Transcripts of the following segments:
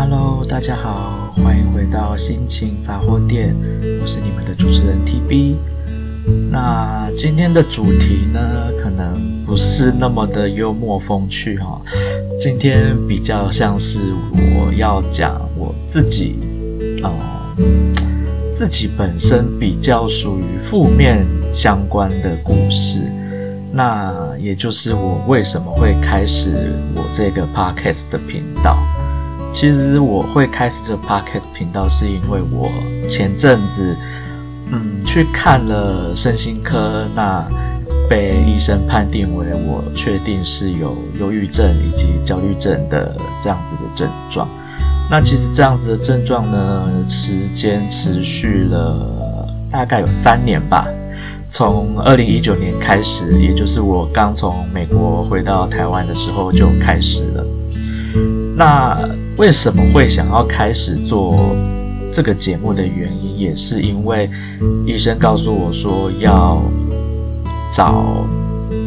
Hello，大家好，欢迎回到心情杂货店，我是你们的主持人 TB。那今天的主题呢，可能不是那么的幽默风趣哈，今天比较像是我要讲我自己，呃，自己本身比较属于负面相关的故事。那也就是我为什么会开始我这个 podcast 的频道。其实我会开始这 podcast 频道，是因为我前阵子，嗯，去看了身心科，那被医生判定为我确定是有忧郁症以及焦虑症的这样子的症状。那其实这样子的症状呢，时间持续了大概有三年吧，从二零一九年开始，也就是我刚从美国回到台湾的时候就开始了。那为什么会想要开始做这个节目的原因，也是因为医生告诉我说，要找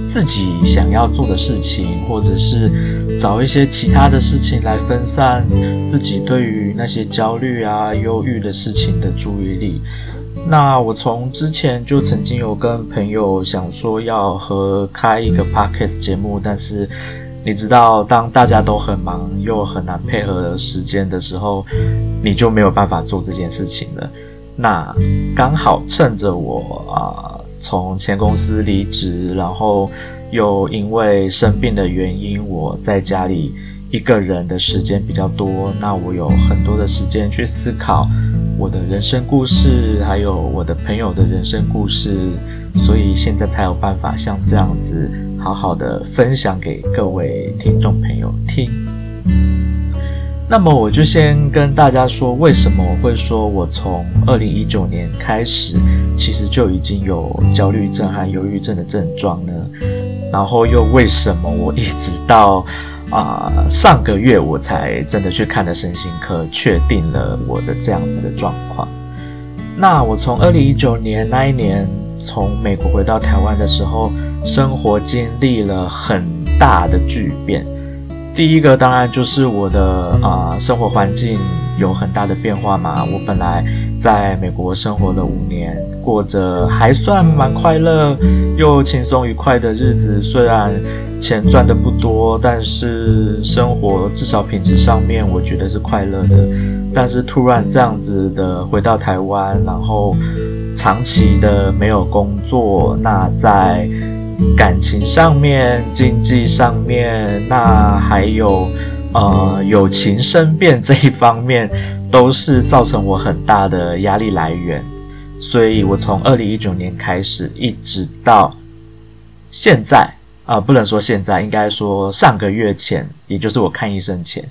自己想要做的事情，或者是找一些其他的事情来分散自己对于那些焦虑啊、忧郁的事情的注意力。那我从之前就曾经有跟朋友想说要合开一个 podcast 节目，但是。你知道，当大家都很忙又很难配合时间的时候，你就没有办法做这件事情了。那刚好趁着我啊从前公司离职，然后又因为生病的原因，我在家里一个人的时间比较多，那我有很多的时间去思考我的人生故事，还有我的朋友的人生故事，所以现在才有办法像这样子。好好的分享给各位听众朋友听。那么我就先跟大家说，为什么我会说我从二零一九年开始，其实就已经有焦虑症和忧郁症的症状呢？然后又为什么我一直到啊、上个月我才真的去看了身心科，确定了我的这样子的状况？那我从二零一九年那一年从美国回到台湾的时候。生活经历了很大的巨变，第一个当然就是我的啊、生活环境有很大的变化嘛。我本来在美国生活了五年，过着还算蛮快乐又轻松愉快的日子，虽然钱赚的不多，但是生活至少品质上面我觉得是快乐的。但是突然这样子的回到台湾，然后长期的没有工作，那在感情上面、经济上面，那还有呃友情生变这一方面，都是造成我很大的压力来源。所以我从二零一九年开始，一直到现在啊、不能说现在，应该说上个月前，也就是我看医生前，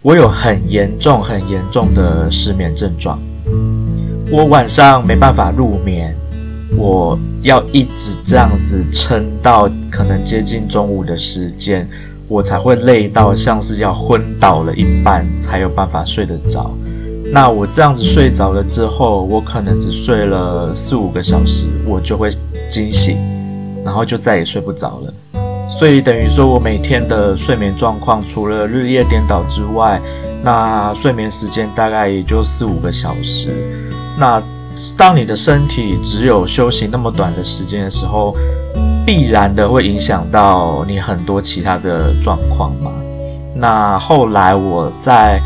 我有很严重、很严重的失眠症状，我晚上没办法入眠。我要一直这样子撑到可能接近中午的时间，我才会累到像是要昏倒了一般，才有办法睡得着。那我这样子睡着了之后，我可能只睡了四五个小时，我就会惊醒，然后就再也睡不着了。所以等于说我每天的睡眠状况，除了日夜颠倒之外，那睡眠时间大概也就四五个小时。那当你的身体只有休息那么短的时间的时候，必然的会影响到你很多其他的状况嘛。那后来我在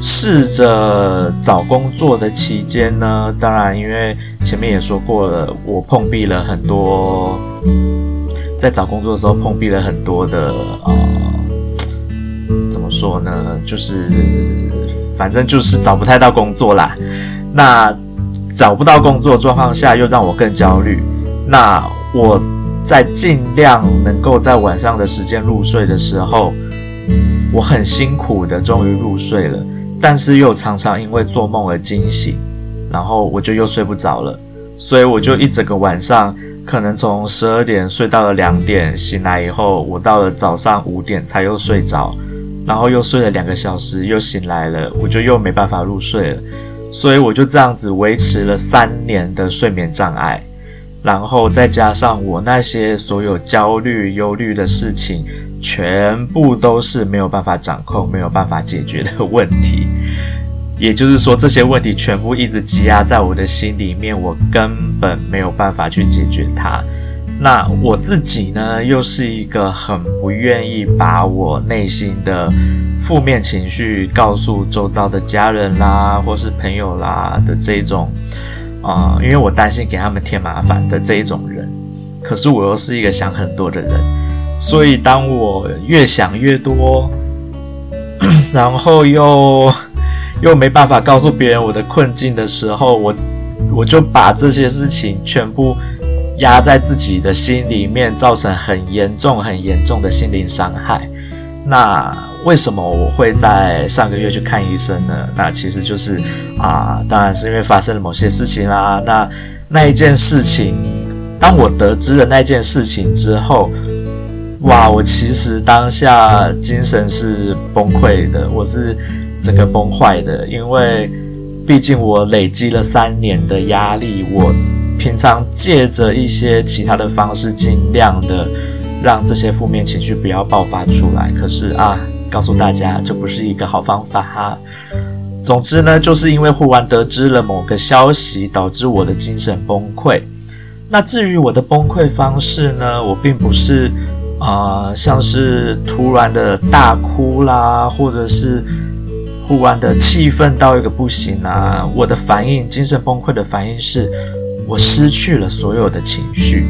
试着找工作的期间呢，当然因为前面也说过了，我碰壁了很多，在找工作的时候碰壁了很多的呃，怎么说呢？就是反正就是找不太到工作啦。那找不到工作状况下，又让我更焦虑。那我在尽量能够在晚上的时间入睡的时候，我很辛苦的终于入睡了，但是又常常因为做梦而惊醒，然后我就又睡不着了。所以我就一整个晚上，可能从十二点睡到了两点，醒来以后，我到了早上五点才又睡着，然后又睡了两个小时，又醒来了，我就又没办法入睡了。所以我就这样子维持了三年的睡眠障碍。然后再加上我那些所有焦虑、忧虑的事情，全部都是没有办法掌控、没有办法解决的问题。也就是说，这些问题全部一直积压在我的心里面，我根本没有办法去解决它。那我自己呢，又是一个很不愿意把我内心的负面情绪告诉周遭的家人啦，或是朋友啦的这种，啊、因为我担心给他们添麻烦的这一种人。可是我又是一个想很多的人，所以当我越想越多，然后又又没办法告诉别人我的困境的时候，我我就把这些事情全部。压在自己的心里面，造成很严重、很严重的心灵伤害。那为什么我会在上个月去看医生呢？那其实就是啊，当然是因为发生了某些事情啦。那那一件事情，当我得知了那件事情之后，哇，我其实当下精神是崩溃的，我是整个崩坏的，因为毕竟我累积了三年的压力，我。平常借着一些其他的方式，尽量的让这些负面情绪不要爆发出来。可是啊，告诉大家，这不是一个好方法哈。总之呢，就是因为忽然得知了某个消息，导致我的精神崩溃。那至于我的崩溃方式呢，我并不是啊、像是突然的大哭啦，或者是忽然的气愤到一个不行啊。我的反应，精神崩溃的反应是。我失去了所有的情绪，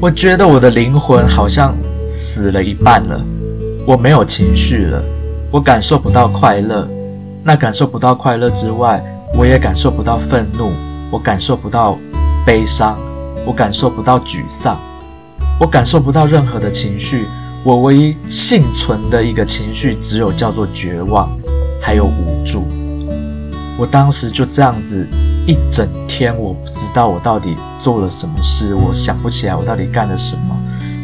我觉得我的灵魂好像死了一半了，我没有情绪了，我感受不到快乐，那感受不到快乐之外，我也感受不到愤怒，我感受不到悲伤，我感受不到沮丧，我感受不到任何的情绪，我唯一幸存的一个情绪只有叫做绝望，还有无助。我当时就这样子。一整天，我不知道我到底做了什么事，我想不起来我到底干了什么。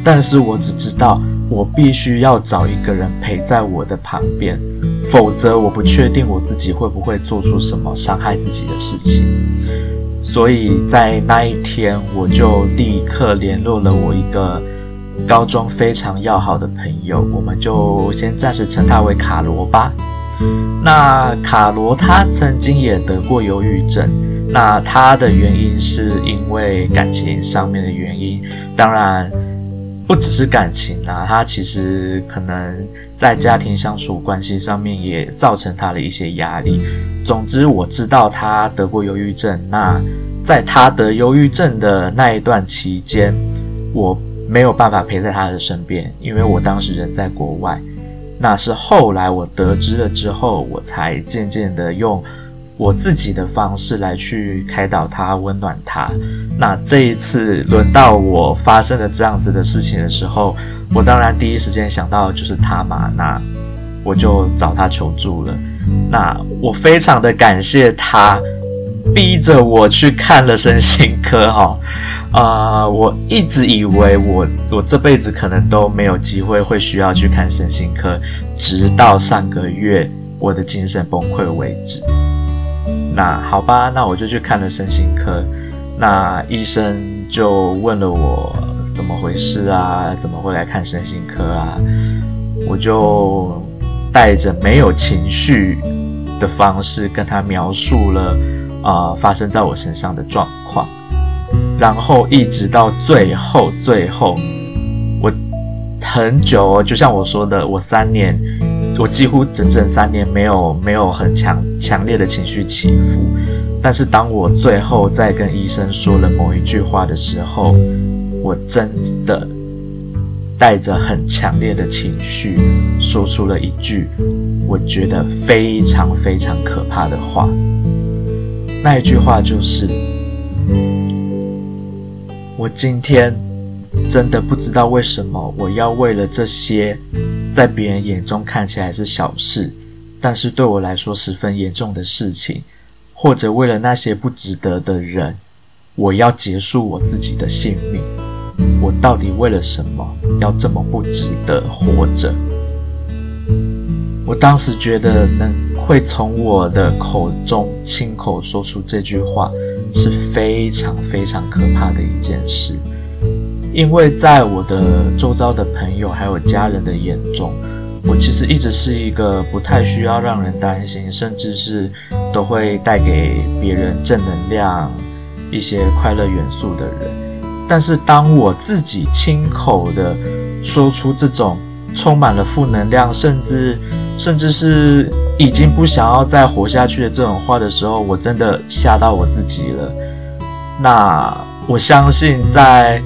但是我只知道，我必须要找一个人陪在我的旁边，否则我不确定我自己会不会做出什么伤害自己的事情。所以在那一天，我就立刻联络了我一个高中非常要好的朋友，我们就先暂时称他为卡罗吧。那卡罗他曾经也得过忧郁症。那他的原因是因为感情上面的原因，当然不只是感情啊，他其实可能在家庭相处关系上面也造成他的一些压力。总之，我知道他得过忧郁症。那在他得忧郁症的那一段期间，我没有办法陪在他的身边，因为我当时人在国外。那是后来我得知了之后，我才渐渐的用。我自己的方式来去开导他，温暖他。那这一次轮到我发生了这样子的事情的时候，我当然第一时间想到就是他嘛。那我就找他求助了。那我非常的感谢他，逼着我去看了身心科哈。啊、我一直以为我我这辈子可能都没有机会会需要去看身心科，直到上个月我的精神崩溃为止。那好吧，那我就去看了身心科。那医生就问了我怎么回事啊？怎么会来看身心科啊？我就带着没有情绪的方式跟他描述了啊、发生在我身上的状况。然后一直到最后，最后我很久，就像我说的，我三年。我几乎整整三年没有没有很强强烈的情绪起伏，但是当我最后在跟医生说了某一句话的时候，我真的带着很强烈的情绪说出了一句我觉得非常非常可怕的话。那一句话就是：我今天真的不知道为什么我要为了这些。在别人眼中看起来是小事，但是对我来说十分严重的事情，或者为了那些不值得的人，我要结束我自己的性命。我到底为了什么要这么不值得活着？我当时觉得能会从我的口中亲口说出这句话，是非常非常可怕的一件事。因为在我的周遭的朋友还有家人的眼中，我其实一直是一个不太需要让人担心，甚至是都会带给别人正能量、一些快乐元素的人。但是当我自己亲口的说出这种充满了负能量，甚至甚至是已经不想要再活下去的这种话的时候，我真的吓到我自己了。那我相信在。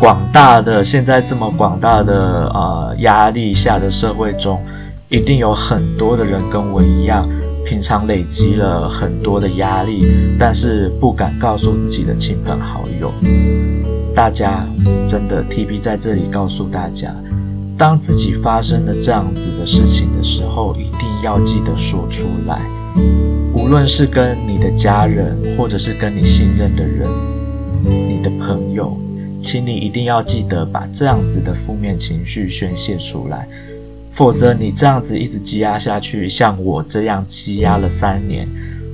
广大的现在这么广大的呃压力下的社会中，一定有很多的人跟我一样，平常累积了很多的压力，但是不敢告诉自己的亲朋好友。大家真的 TB 在这里告诉大家，当自己发生了这样子的事情的时候，一定要记得说出来，无论是跟你的家人，或者是跟你信任的人，你的朋友。请你一定要记得把这样子的负面情绪宣泄出来，否则你这样子一直积压下去，像我这样积压了三年，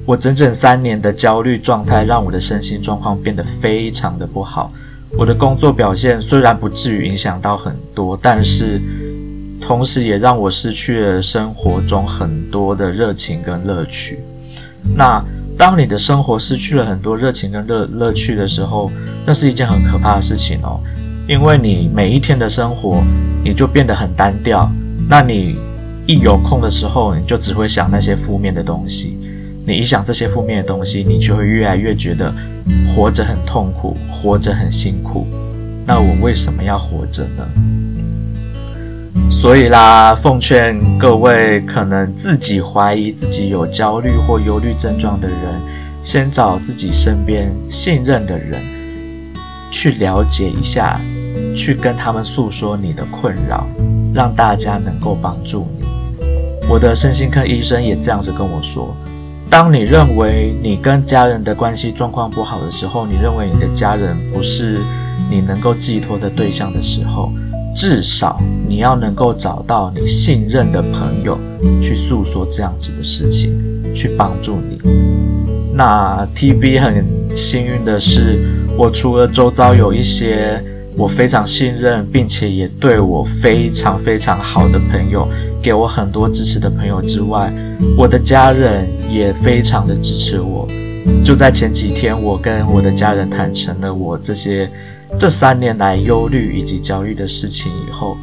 我整整三年的焦虑状态让我的身心状况变得非常的不好。我的工作表现虽然不至于影响到很多，但是同时也让我失去了生活中很多的热情跟乐趣。那。当你的生活失去了很多热情跟乐乐趣的时候，那是一件很可怕的事情哦，因为你每一天的生活你就变得很单调。那你一有空的时候，你就只会想那些负面的东西。你一想这些负面的东西，你就会越来越觉得活着很痛苦，活着很辛苦。那我为什么要活着呢？所以啦，奉劝各位可能自己怀疑自己有焦虑或忧虑症状的人，先找自己身边信任的人去了解一下，去跟他们诉说你的困扰，让大家能够帮助你。我的身心科医生也这样子跟我说：当你认为你跟家人的关系状况不好的时候，你认为你的家人不是你能够寄托的对象的时候。至少你要能够找到你信任的朋友去诉说这样子的事情，去帮助你。那 TB 很幸运的是，我除了周遭有一些我非常信任，并且也对我非常非常好的朋友，给我很多支持的朋友之外，我的家人也非常的支持我。就在前几天，我跟我的家人坦诚了我这些。这三年来忧虑以及焦虑的事情以后，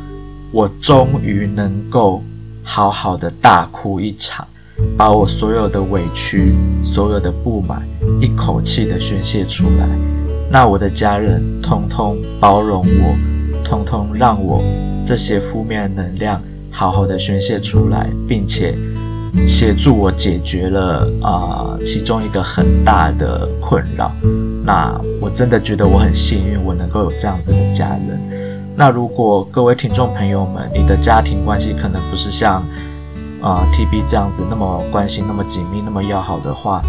我终于能够好好的大哭一场，把我所有的委屈、所有的不满一口气的宣泄出来。那我的家人通通包容我，通通让我这些负面能量好好的宣泄出来，并且协助我解决了啊、其中一个很大的困扰。那我真的觉得我很幸运，我能够有这样子的家人。那如果各位听众朋友们，你的家庭关系可能不是像啊、TB 这样子那么关系那么紧密、那么要好的话，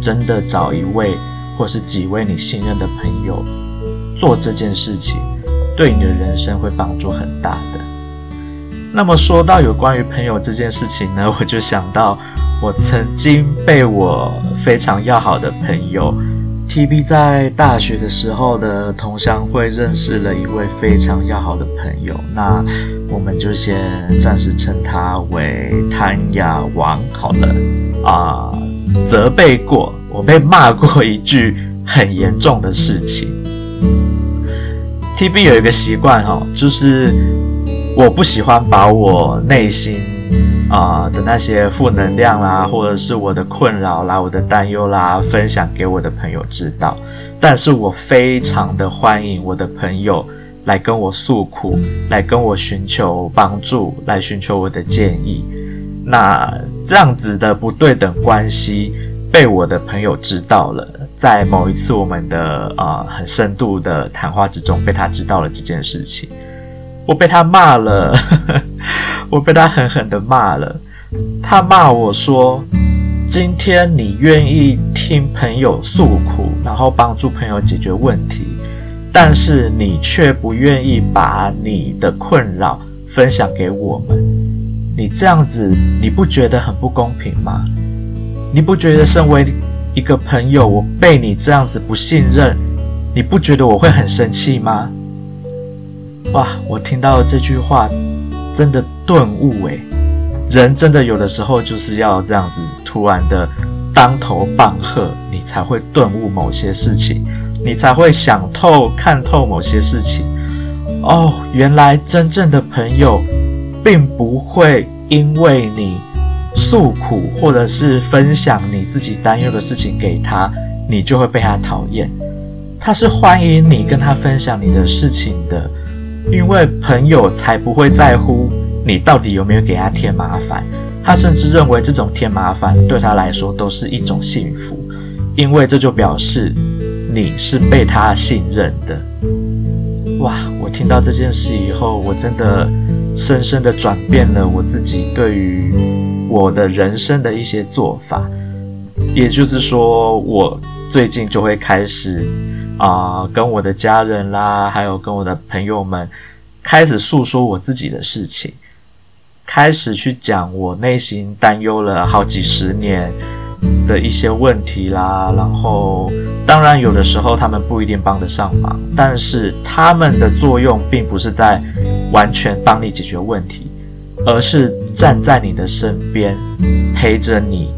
真的找一位或是几位你信任的朋友做这件事情，对你的人生会帮助很大的。那么说到有关于朋友这件事情呢，我就想到我曾经被我非常要好的朋友。TB 在大学的时候的同乡会认识了一位非常要好的朋友，那我们就先暂时称他为谭雅王好了啊。责备过我，被骂过一句很严重的事情。TB 有一个习惯哈，就是我不喜欢把我内心。啊、的那些负能量啦，或者是我的困扰啦、我的担忧啦，分享给我的朋友知道。但是我非常的欢迎我的朋友来跟我诉苦，来跟我寻求帮助，来寻求我的建议。那这样子的不对等关系被我的朋友知道了，在某一次我们的啊、很深度的谈话之中，被他知道了这件事情。我被他骂了，我被他狠狠的骂了。他骂我说：“今天你愿意听朋友诉苦，然后帮助朋友解决问题，但是你却不愿意把你的困扰分享给我们。你这样子，你不觉得很不公平吗？你不觉得身为一个朋友，我被你这样子不信任，你不觉得我会很生气吗？哇，我听到这句话，真的顿悟诶，人真的有的时候就是要这样子突然的当头棒喝，你才会顿悟某些事情，你才会想透看透某些事情。哦，原来真正的朋友，并不会因为你诉苦或者是分享你自己担忧的事情给他，你就会被他讨厌。他是欢迎你跟他分享你的事情的，因为朋友才不会在乎你到底有没有给他添麻烦。他甚至认为这种添麻烦对他来说都是一种幸福，因为这就表示你是被他信任的。哇！我听到这件事以后，我真的深深的转变了我自己对于我的人生的一些做法。也就是说，我最近就会开始啊、跟我的家人啦，还有跟我的朋友们，开始诉说我自己的事情，开始去讲我内心担忧了好几十年的一些问题啦，然后当然有的时候他们不一定帮得上忙，但是他们的作用并不是在完全帮你解决问题，而是站在你的身边，陪着你，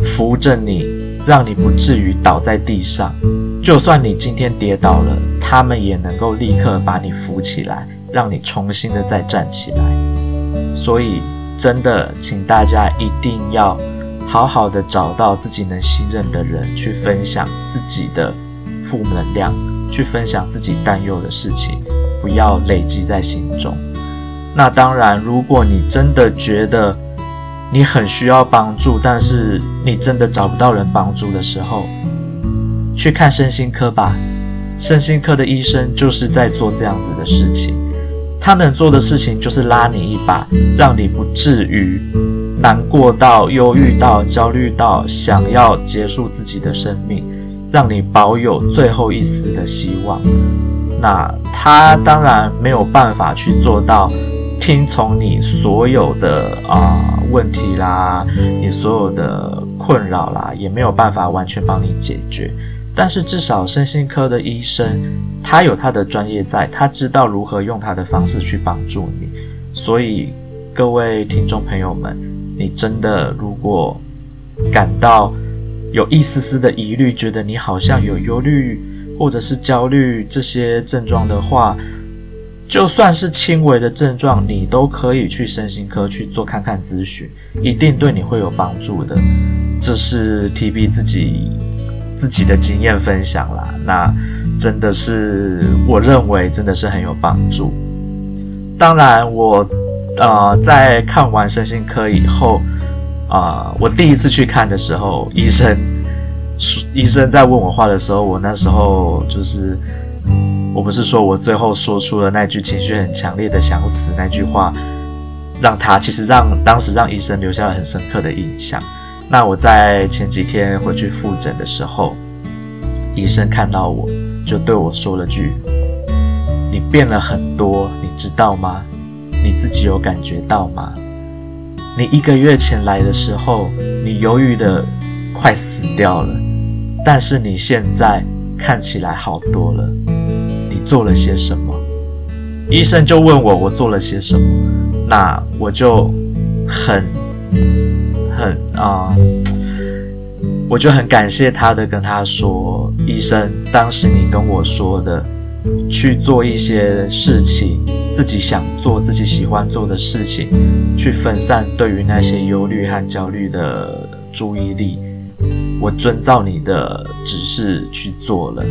扶着你，让你不至于倒在地上。就算你今天跌倒了，他们也能够立刻把你扶起来，让你重新的再站起来。所以真的，请大家一定要。好好的找到自己能信任的人，去分享自己的负能量，去分享自己担忧的事情，不要累积在心中。那当然，如果你真的觉得你很需要帮助，但是你真的找不到人帮助的时候，去看身心科吧。身心科的医生就是在做这样子的事情，他能做的事情就是拉你一把，让你不至于。难过到、忧郁到、焦虑到，想要结束自己的生命，让你保有最后一丝的希望。那他当然没有办法去做到听从你所有的啊、问题啦，你所有的困扰啦，也没有办法完全帮你解决。但是至少身心科的医生，他有他的专业在，他知道如何用他的方式去帮助你。所以各位听众朋友们。你真的如果感到有一丝丝的疑虑，觉得你好像有忧虑或者是焦虑这些症状的话，就算是轻微的症状，你都可以去身心科去做看看咨询，一定对你会有帮助的。这是 TB 自己自己的经验分享啦，那真的是我认为真的是很有帮助。当然我。呃，在看完身心科以后，啊、呃，我第一次去看的时候，医生医生在问我话的时候，我那时候就是，我不是说我最后说出了那句情绪很强烈的想死那句话，让他其实让当时让医生留下了很深刻的印象。那我在前几天回去复诊的时候，医生看到我就对我说了句：“你变了很多，你知道吗？”你自己有感觉到吗？你一个月前来的时候，你犹豫的快死掉了，但是你现在看起来好多了。你做了些什么？医生就问我，我做了些什么？那我就很啊、嗯，我就很感谢他的，跟他说，医生，当时你跟我说的。去做一些事情，自己想做、自己喜欢做的事情，去分散对于那些忧虑和焦虑的注意力。我遵照你的指示去做了，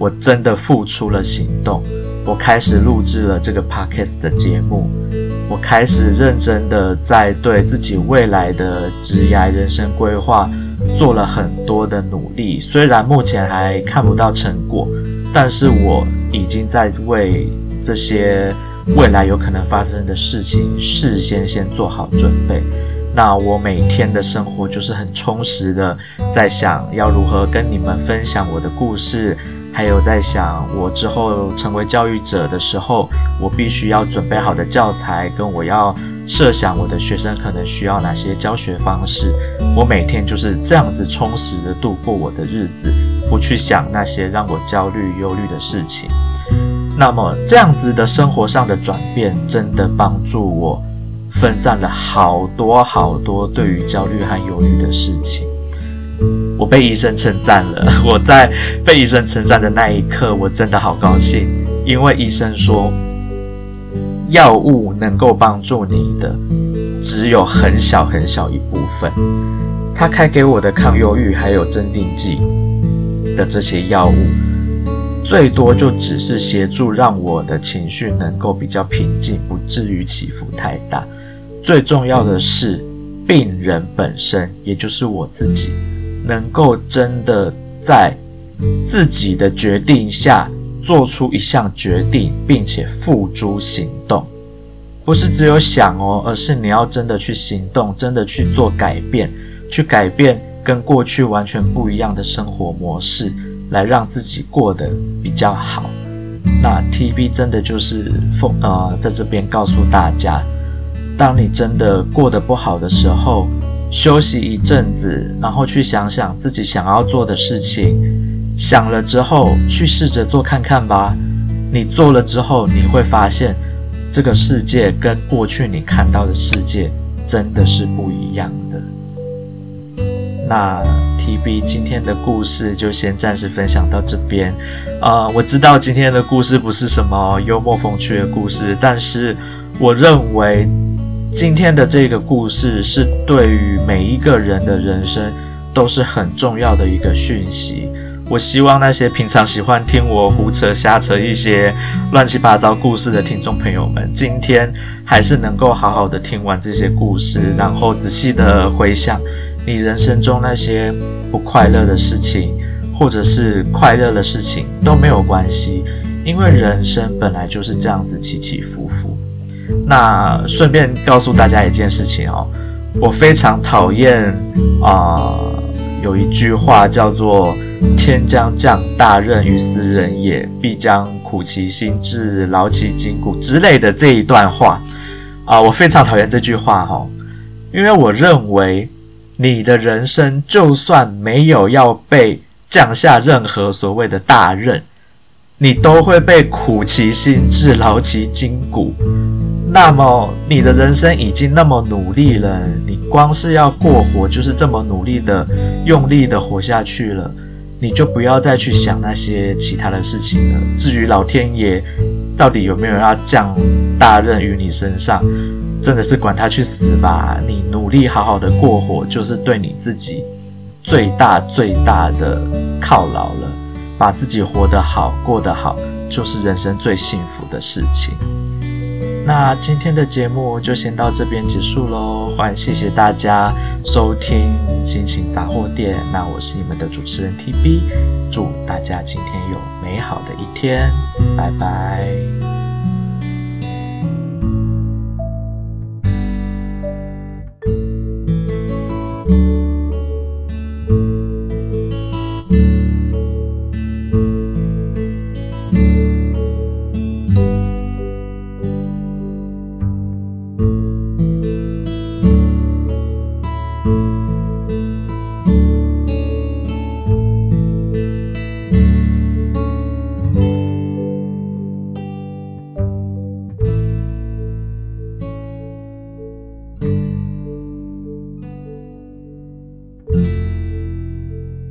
我真的付出了行动。我开始录制了这个 podcast 的节目，我开始认真的在对自己未来的职业人生规划做了很多的努力，虽然目前还看不到成果。但是我已经在为这些未来有可能发生的事情事先先做好准备。那我每天的生活就是很充实的，在想要如何跟你们分享我的故事，还有在想我之后成为教育者的时候，我必须要准备好的教材跟我要设想我的学生可能需要哪些教学方式，我每天就是这样子充实的度过我的日子，不去想那些让我焦虑、忧虑的事情。那么这样子的生活上的转变，真的帮助我分散了好多好多对于焦虑和忧虑的事情。我被医生称赞了，我在被医生称赞的那一刻，我真的好高兴，因为医生说。药物能够帮助你的只有很小很小一部分，他开给我的抗忧郁还有镇定剂的这些药物，最多就只是协助让我的情绪能够比较平静，不至于起伏太大。最重要的是，病人本身，也就是我自己，能够真的在自己的决定下。做出一项决定，并且付诸行动，不是只有想哦，而是你要真的去行动，真的去做改变，去改变跟过去完全不一样的生活模式，来让自己过得比较好。那 TB 真的就是奉呃，在这边告诉大家，当你真的过得不好的时候，休息一阵子，然后去想想自己想要做的事情。想了之后，去试着做看看吧。你做了之后，你会发现这个世界跟过去你看到的世界真的是不一样的。那 TB 今天的故事就先暂时分享到这边。啊、呃，我知道今天的故事不是什么幽默风趣的故事，但是我认为今天的这个故事是对于每一个人的人生都是很重要的一个讯息。我希望那些平常喜欢听我胡扯瞎扯一些乱七八糟故事的听众朋友们，今天还是能够好好的听完这些故事，然后仔细的回想你人生中那些不快乐的事情，或者是快乐的事情都没有关系，因为人生本来就是这样子起起伏伏。那顺便告诉大家一件事情哦，我非常讨厌啊。有一句话叫做“天将降大任于斯人也，必将苦其心志，劳其筋骨”之类的这一段话啊，我非常讨厌这句话哈，因为我认为你的人生就算没有要被降下任何所谓的大任，你都会被苦其心志，劳其筋骨。那么你的人生已经那么努力了，你光是要过活就是这么努力的、用力的活下去了，你就不要再去想那些其他的事情了。至于老天爷到底有没有要降大任于你身上，真的是管他去死吧！你努力好好的过活，就是对你自己最大最大的犒劳了。把自己活得好、过得好，就是人生最幸福的事情。那今天的节目就先到这边结束喽，欢迎谢谢大家收听心情杂货店。那我是你们的主持人 TB，祝大家今天有美好的一天，拜拜。